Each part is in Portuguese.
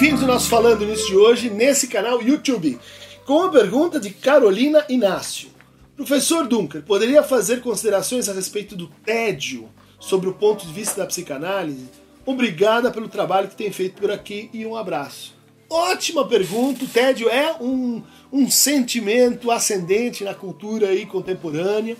Bem-vindos ao nosso Falando Nisso de hoje, nesse canal YouTube, com a pergunta de Carolina Inácio. Professor Dunker, poderia fazer considerações a respeito do tédio sobre o ponto de vista da psicanálise? Obrigada pelo trabalho que tem feito por aqui e um abraço. Ótima pergunta. O tédio é um, um sentimento ascendente na cultura aí contemporânea.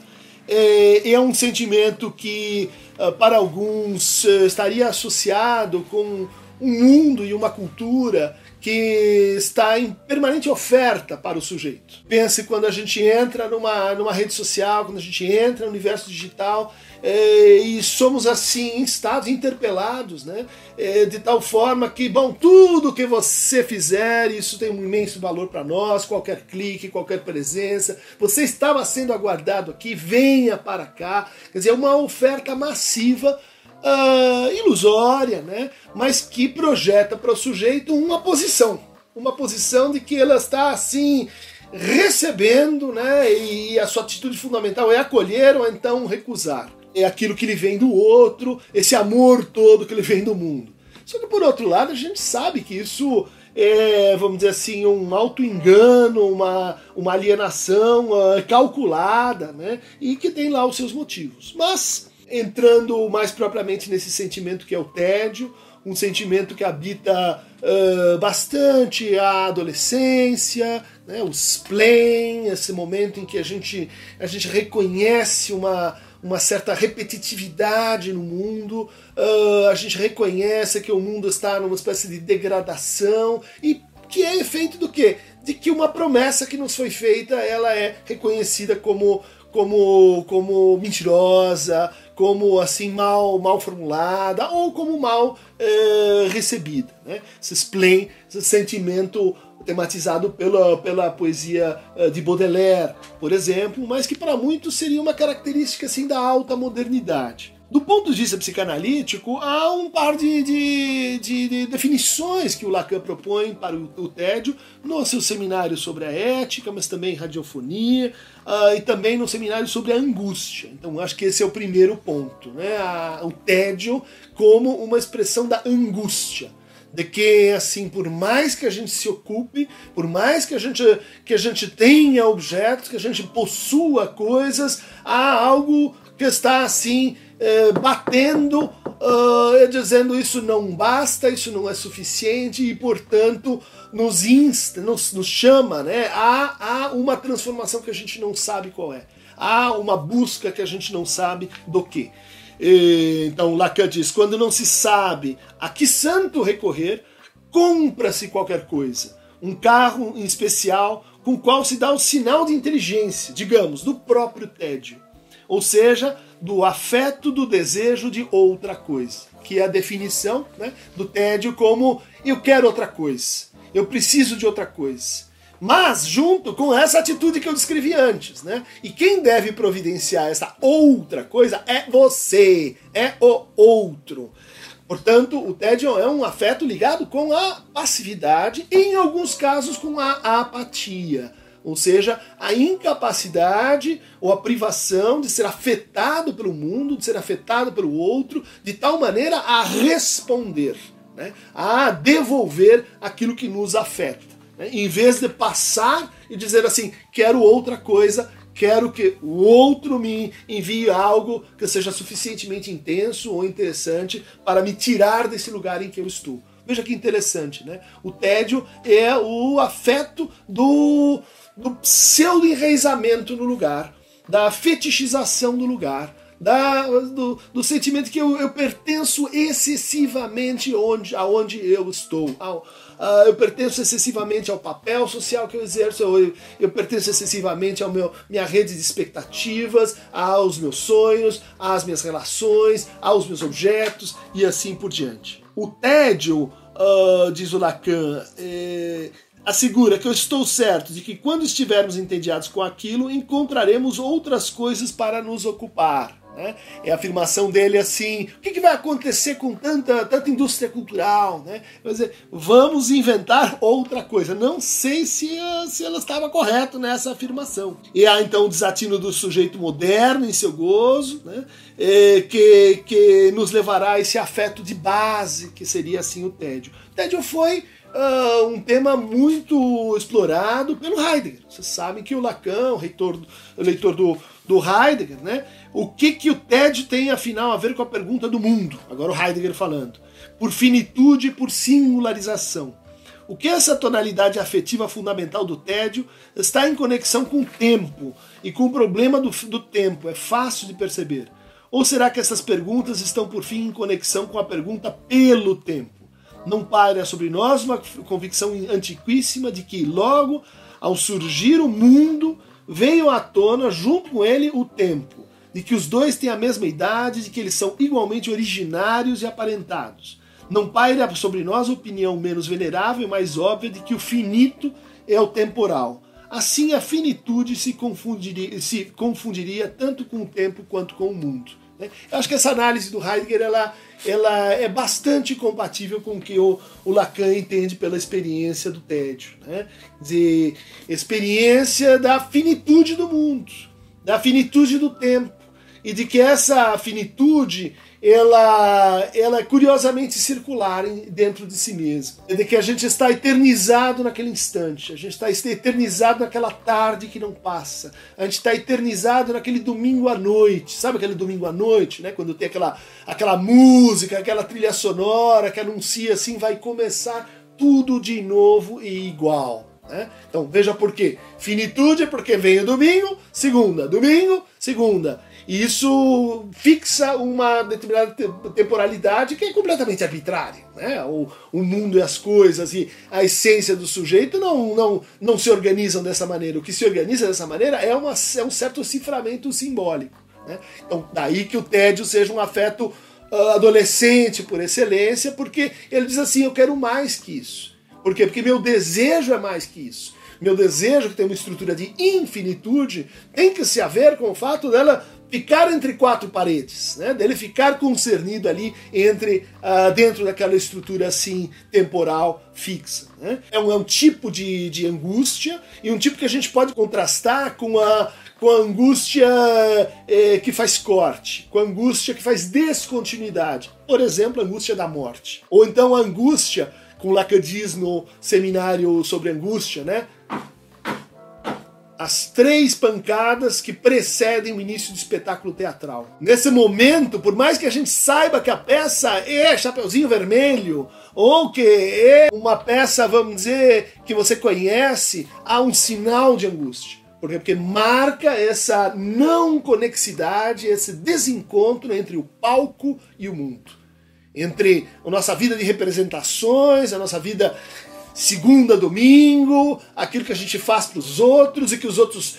É, é um sentimento que, ah, para alguns, eh, estaria associado com um mundo e uma cultura que está em permanente oferta para o sujeito. Pense quando a gente entra numa, numa rede social, quando a gente entra no universo digital é, e somos assim instados, interpelados, né? É, de tal forma que, bom, tudo que você fizer, isso tem um imenso valor para nós, qualquer clique, qualquer presença. Você estava sendo aguardado aqui, venha para cá. Quer dizer, é uma oferta massiva uh, ilusória, né? mas que projeta para o sujeito uma posição. Uma posição de que ela está assim recebendo, né? E a sua atitude fundamental é acolher ou então recusar. É aquilo que lhe vem do outro, esse amor todo que lhe vem do mundo. Só que por outro lado, a gente sabe que isso é, vamos dizer assim, um auto-engano, uma, uma alienação uh, calculada, né? E que tem lá os seus motivos. Mas entrando mais propriamente nesse sentimento que é o tédio, um sentimento que habita uh, bastante a adolescência, né, o spleen, esse momento em que a gente, a gente reconhece uma, uma certa repetitividade no mundo, uh, a gente reconhece que o mundo está numa espécie de degradação e que é efeito do quê? De que uma promessa que nos foi feita ela é reconhecida como como como mentirosa, como assim mal mal formulada ou como mal é, recebida, né? Esse spleen, esse sentimento tematizado pela, pela poesia eh, de Baudelaire, por exemplo, mas que para muitos seria uma característica assim da alta modernidade. Do ponto de vista psicanalítico, há um par de, de, de, de definições que o Lacan propõe para o, o, tédio no seu seminário sobre a ética, mas também radiofonia, uh, e também no seminário sobre a angústia. Então, acho que esse é o primeiro ponto, né? A, o tédio como uma expressão da angústia de que assim por mais que a gente se ocupe por mais que a gente que a gente tenha objetos que a gente possua coisas há algo que está assim eh, batendo, uh, dizendo isso não basta, isso não é suficiente e, portanto, nos insta, nos, nos chama né, a, a uma transformação que a gente não sabe qual é. Há uma busca que a gente não sabe do que. Então, Lacan diz: quando não se sabe a que santo recorrer, compra-se qualquer coisa. Um carro em especial com o qual se dá o sinal de inteligência, digamos, do próprio tédio. Ou seja, do afeto do desejo de outra coisa, que é a definição né, do tédio como eu quero outra coisa, eu preciso de outra coisa. Mas junto com essa atitude que eu descrevi antes, né? E quem deve providenciar essa outra coisa é você, é o outro. Portanto, o tédio é um afeto ligado com a passividade e, em alguns casos, com a apatia ou seja, a incapacidade ou a privação de ser afetado pelo mundo, de ser afetado pelo outro, de tal maneira a responder, né? a devolver aquilo que nos afeta. Né? Em vez de passar e dizer assim, quero outra coisa, quero que o outro me envie algo que seja suficientemente intenso ou interessante para me tirar desse lugar em que eu estou. Veja que interessante, né? O tédio é o afeto do do pseudo-enraizamento no lugar, da fetichização do lugar, da, do, do, sentimento que eu, eu, pertenço excessivamente onde, aonde eu estou. Ao, uh, eu pertenço excessivamente ao papel social que eu exerço, eu, eu pertenço excessivamente à minha rede de expectativas, aos meus sonhos, às minhas relações, aos meus objetos e assim por diante. O tédio, uh, diz o Lacan, é, assegura que eu estou certo de que quando estivermos entediados com aquilo, encontraremos outras coisas para nos ocupar. Né? É a afirmação dele assim: o que, que, vai acontecer com tanta, tanta indústria cultural? Né? Dizer, vamos inventar outra coisa. Não sei se, se ela estava correta nessa afirmação. E há então o desatino do sujeito moderno em seu gozo, né? É, que, que nos levará a esse afeto de base, que seria assim o tédio. O tédio foi uh, um tema muito explorado pelo Heidegger. Vocês sabem que o Lacan, o, reitor, o leitor do, do Heidegger, né? O que, que o tédio tem, afinal, a ver com a pergunta do mundo? Agora o Heidegger falando. Por finitude e por singularização. O que essa tonalidade afetiva fundamental do tédio está em conexão com o tempo e com o problema do, do tempo. É fácil de perceber. Ou será que essas perguntas estão, por fim, em conexão com a pergunta pelo tempo? Não paira sobre nós uma convicção antiquíssima de que, logo ao surgir o mundo, veio à tona, junto com ele, o tempo, de que os dois têm a mesma idade, de que eles são igualmente originários e aparentados. Não paira sobre nós a opinião menos venerável e mais óbvia de que o finito é o temporal. Assim, a finitude se confundiria, se confundiria tanto com o tempo quanto com o mundo. Né? Eu acho que essa análise do Heidegger ela, ela é bastante compatível com o que o, o Lacan entende pela experiência do tédio. Né? Dizer, experiência da finitude do mundo, da finitude do tempo, e de que essa finitude ela, ela é curiosamente circular dentro de si mesma. É de que a gente está eternizado naquele instante, a gente está eternizado naquela tarde que não passa, a gente está eternizado naquele domingo à noite, sabe aquele domingo à noite, né? Quando tem aquela, aquela música, aquela trilha sonora que anuncia assim, vai começar tudo de novo e igual. Né? Então veja por quê. Finitude é porque vem o domingo, segunda, domingo, segunda. E isso fixa uma determinada temporalidade que é completamente arbitrária. Né? O, o mundo e as coisas e a essência do sujeito não, não, não se organizam dessa maneira. O que se organiza dessa maneira é, uma, é um certo ciframento simbólico. Né? Então, daí que o tédio seja um afeto uh, adolescente por excelência, porque ele diz assim: eu quero mais que isso. Por quê? Porque meu desejo é mais que isso. Meu desejo, que tem uma estrutura de infinitude, tem que se haver com o fato dela ficar entre quatro paredes, né? dele ficar concernido ali entre uh, dentro daquela estrutura assim temporal fixa. Né? É, um, é um tipo de, de angústia e um tipo que a gente pode contrastar com a com a angústia eh, que faz corte, com a angústia que faz descontinuidade. Por exemplo, a angústia da morte. Ou então a angústia, com Lacan diz no seminário sobre angústia, né? As três pancadas que precedem o início do espetáculo teatral. Nesse momento, por mais que a gente saiba que a peça é Chapeuzinho Vermelho, ou que é uma peça, vamos dizer, que você conhece, há um sinal de angústia. Por quê? Porque marca essa não conexidade, esse desencontro entre o palco e o mundo. Entre a nossa vida de representações, a nossa vida segunda, domingo, aquilo que a gente faz para os outros e que os outros,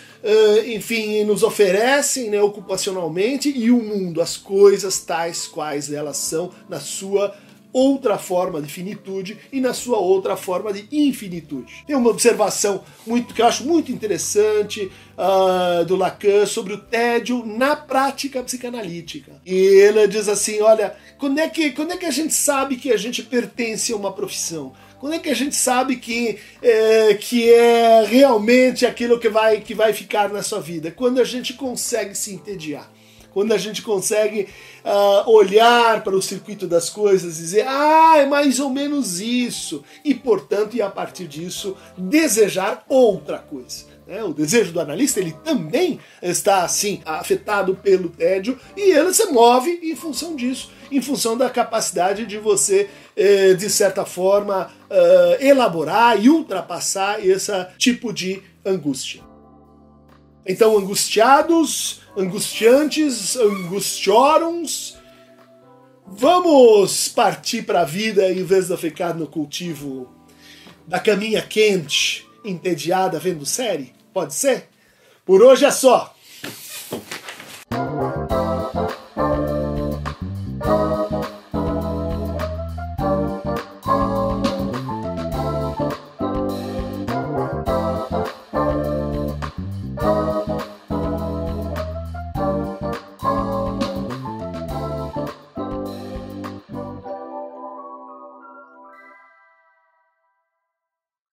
enfim, nos oferecem né, ocupacionalmente, e o mundo, as coisas tais quais elas são na sua outra forma de finitude e na sua outra forma de infinitude. Tem uma observação muito que eu acho muito interessante uh, do Lacan sobre o tédio na prática psicanalítica. E ele diz assim, olha, quando é que quando é que a gente sabe que a gente pertence a uma profissão? Quando é que a gente sabe que é, que é realmente aquilo que vai, que vai ficar na sua vida? Quando a gente consegue se entediar. Quando a gente consegue uh, olhar para o circuito das coisas e dizer, ah, é mais ou menos isso. E, portanto, e a partir disso, desejar outra coisa. Né? O desejo do analista ele também está assim afetado pelo tédio e ele se move em função disso, em função da capacidade de você, eh, de certa forma, eh, elaborar e ultrapassar esse tipo de angústia. Então, angustiados, angustiantes, angustiorums, vamos partir para a vida em vez de ficar no cultivo da caminha quente, entediada vendo série? Pode ser? Por hoje é só.